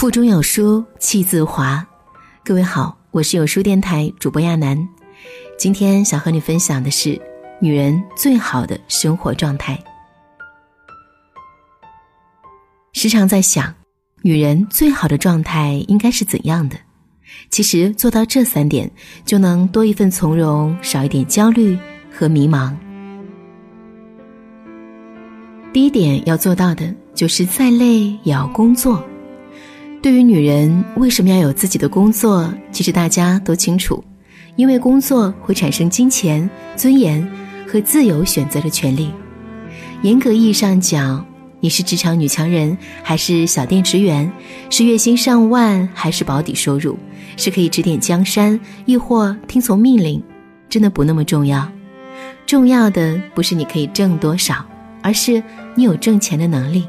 腹中有书气自华。各位好，我是有书电台主播亚楠。今天想和你分享的是女人最好的生活状态。时常在想，女人最好的状态应该是怎样的？其实做到这三点，就能多一份从容，少一点焦虑和迷茫。第一点要做到的就是再累也要工作。对于女人为什么要有自己的工作，其实大家都清楚，因为工作会产生金钱、尊严和自由选择的权利。严格意义上讲，你是职场女强人还是小店职员，是月薪上万还是保底收入，是可以指点江山亦或听从命令，真的不那么重要。重要的不是你可以挣多少。而是你有挣钱的能力，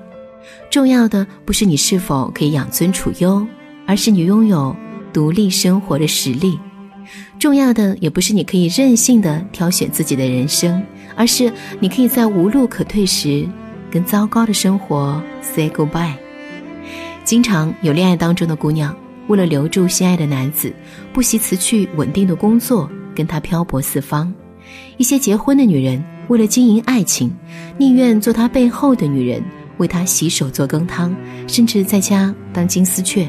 重要的不是你是否可以养尊处优，而是你拥有独立生活的实力；重要的也不是你可以任性的挑选自己的人生，而是你可以在无路可退时，跟糟糕的生活 say goodbye。经常有恋爱当中的姑娘，为了留住心爱的男子，不惜辞去稳定的工作，跟他漂泊四方；一些结婚的女人。为了经营爱情，宁愿做他背后的女人，为他洗手做羹汤，甚至在家当金丝雀。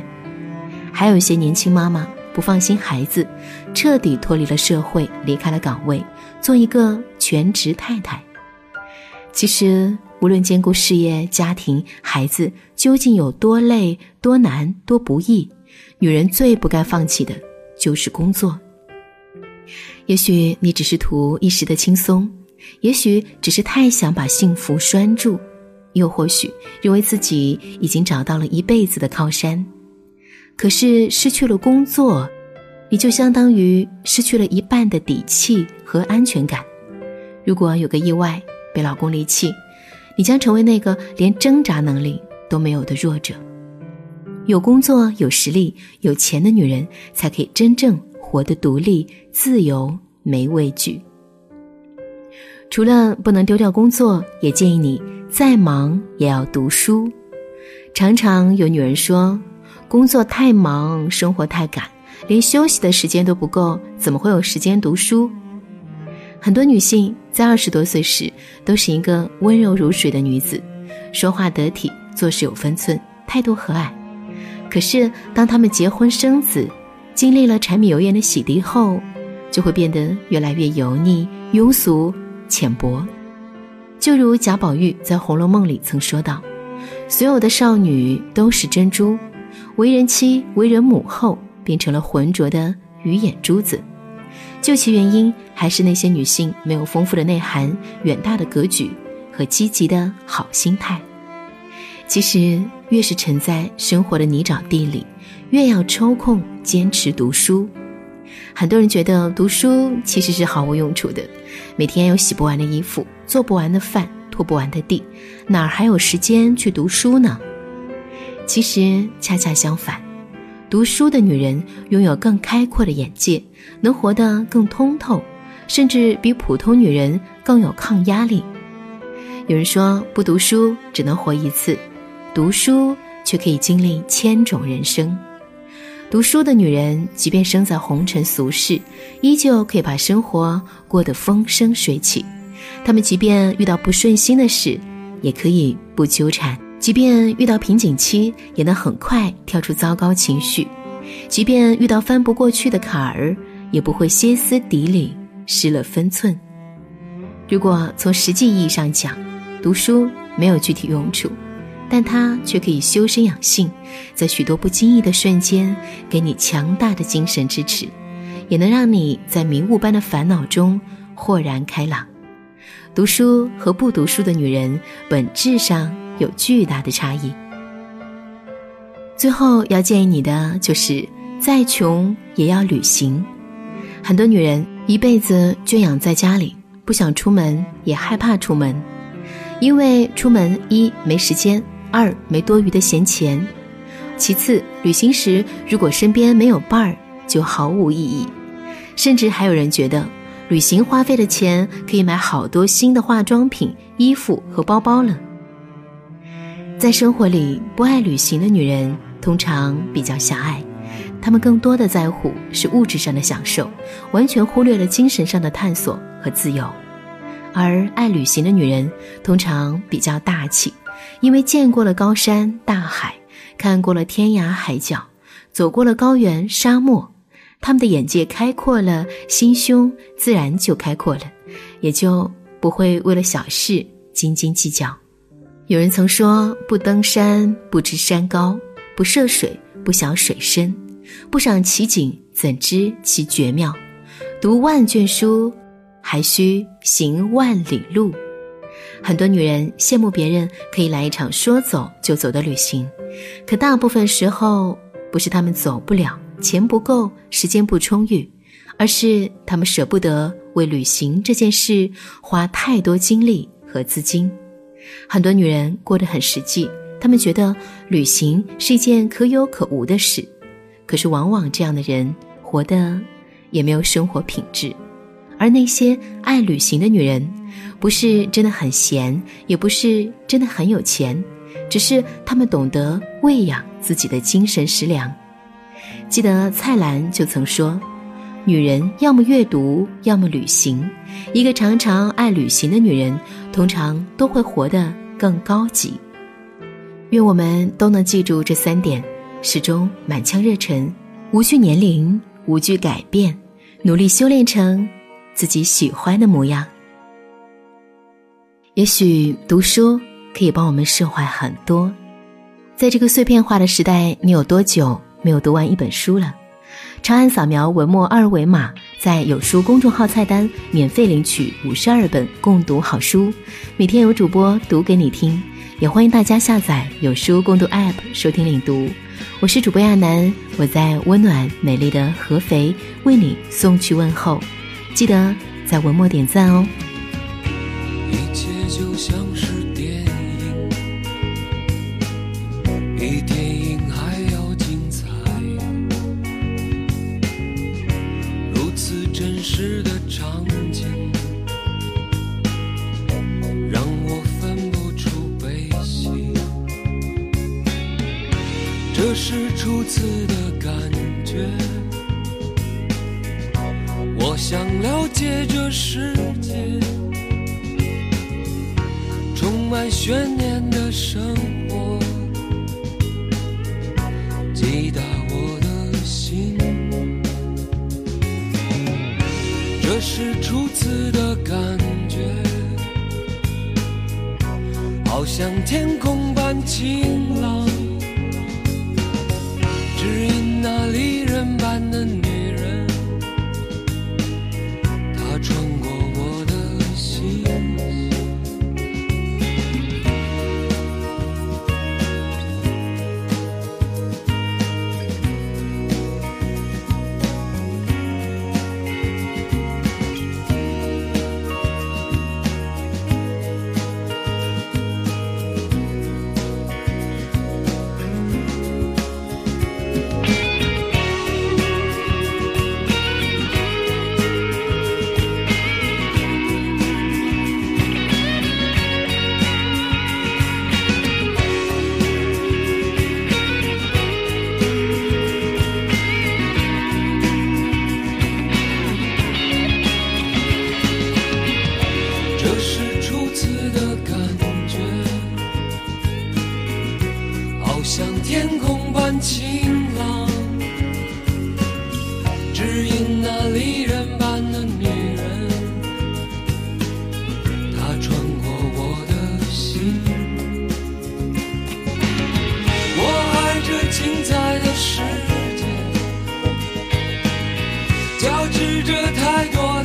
还有一些年轻妈妈不放心孩子，彻底脱离了社会，离开了岗位，做一个全职太太。其实，无论兼顾事业、家庭、孩子，究竟有多累、多难、多不易，女人最不该放弃的就是工作。也许你只是图一时的轻松。也许只是太想把幸福拴住，又或许认为自己已经找到了一辈子的靠山，可是失去了工作，你就相当于失去了一半的底气和安全感。如果有个意外被老公离弃，你将成为那个连挣扎能力都没有的弱者。有工作、有实力、有钱的女人，才可以真正活得独立、自由，没畏惧。除了不能丢掉工作，也建议你再忙也要读书。常常有女人说，工作太忙，生活太赶，连休息的时间都不够，怎么会有时间读书？很多女性在二十多岁时都是一个温柔如水的女子，说话得体，做事有分寸，态度和蔼。可是当她们结婚生子，经历了柴米油盐的洗涤后，就会变得越来越油腻、庸俗。浅薄，就如贾宝玉在《红楼梦》里曾说道：“所有的少女都是珍珠，为人妻、为人母后，变成了浑浊的鱼眼珠子。究其原因，还是那些女性没有丰富的内涵、远大的格局和积极的好心态。其实，越是沉在生活的泥沼地里，越要抽空坚持读书。”很多人觉得读书其实是毫无用处的，每天有洗不完的衣服、做不完的饭、拖不完的地，哪儿还有时间去读书呢？其实恰恰相反，读书的女人拥有更开阔的眼界，能活得更通透，甚至比普通女人更有抗压力。有人说，不读书只能活一次，读书却可以经历千种人生。读书的女人，即便生在红尘俗世，依旧可以把生活过得风生水起。她们即便遇到不顺心的事，也可以不纠缠；即便遇到瓶颈期，也能很快跳出糟糕情绪；即便遇到翻不过去的坎儿，也不会歇斯底里、失了分寸。如果从实际意义上讲，读书没有具体用处。但它却可以修身养性，在许多不经意的瞬间，给你强大的精神支持，也能让你在迷雾般的烦恼中豁然开朗。读书和不读书的女人本质上有巨大的差异。最后要建议你的就是，再穷也要旅行。很多女人一辈子圈养在家里，不想出门，也害怕出门，因为出门一没时间。二没多余的闲钱，其次旅行时如果身边没有伴儿，就毫无意义。甚至还有人觉得，旅行花费的钱可以买好多新的化妆品、衣服和包包了。在生活里，不爱旅行的女人通常比较狭隘，她们更多的在乎是物质上的享受，完全忽略了精神上的探索和自由。而爱旅行的女人通常比较大气，因为见过了高山大海，看过了天涯海角，走过了高原沙漠，他们的眼界开阔了，心胸自然就开阔了，也就不会为了小事斤斤计较。有人曾说：“不登山不知山高，不涉水不晓水深，不赏奇景怎知其绝妙？读万卷书。”还需行万里路。很多女人羡慕别人可以来一场说走就走的旅行，可大部分时候不是她们走不了，钱不够，时间不充裕，而是她们舍不得为旅行这件事花太多精力和资金。很多女人过得很实际，她们觉得旅行是一件可有可无的事，可是往往这样的人活得也没有生活品质。而那些爱旅行的女人，不是真的很闲，也不是真的很有钱，只是她们懂得喂养自己的精神食粮。记得蔡澜就曾说：“女人要么阅读，要么旅行。一个常常爱旅行的女人，通常都会活得更高级。”愿我们都能记住这三点，始终满腔热忱，无惧年龄，无惧改变，努力修炼成。自己喜欢的模样。也许读书可以帮我们释怀很多。在这个碎片化的时代，你有多久没有读完一本书了？长按扫描文末二维码，在有书公众号菜单免费领取五十二本共读好书，每天有主播读给你听。也欢迎大家下载有书共读 App 收听领读。我是主播亚楠，我在温暖美丽的合肥为你送去问候。记得在文末点赞哦。一切就像是电影，比电影还要精彩。如此真实的场景，让我分不出悲喜。这是初次的感觉。我想了解这世界，充满悬念的生活，击打我的心。这是初次的感觉，好像天空般晴朗，像天空般晴朗只因那离人般的女人她穿过我的心。我爱这精彩的世界交织着太多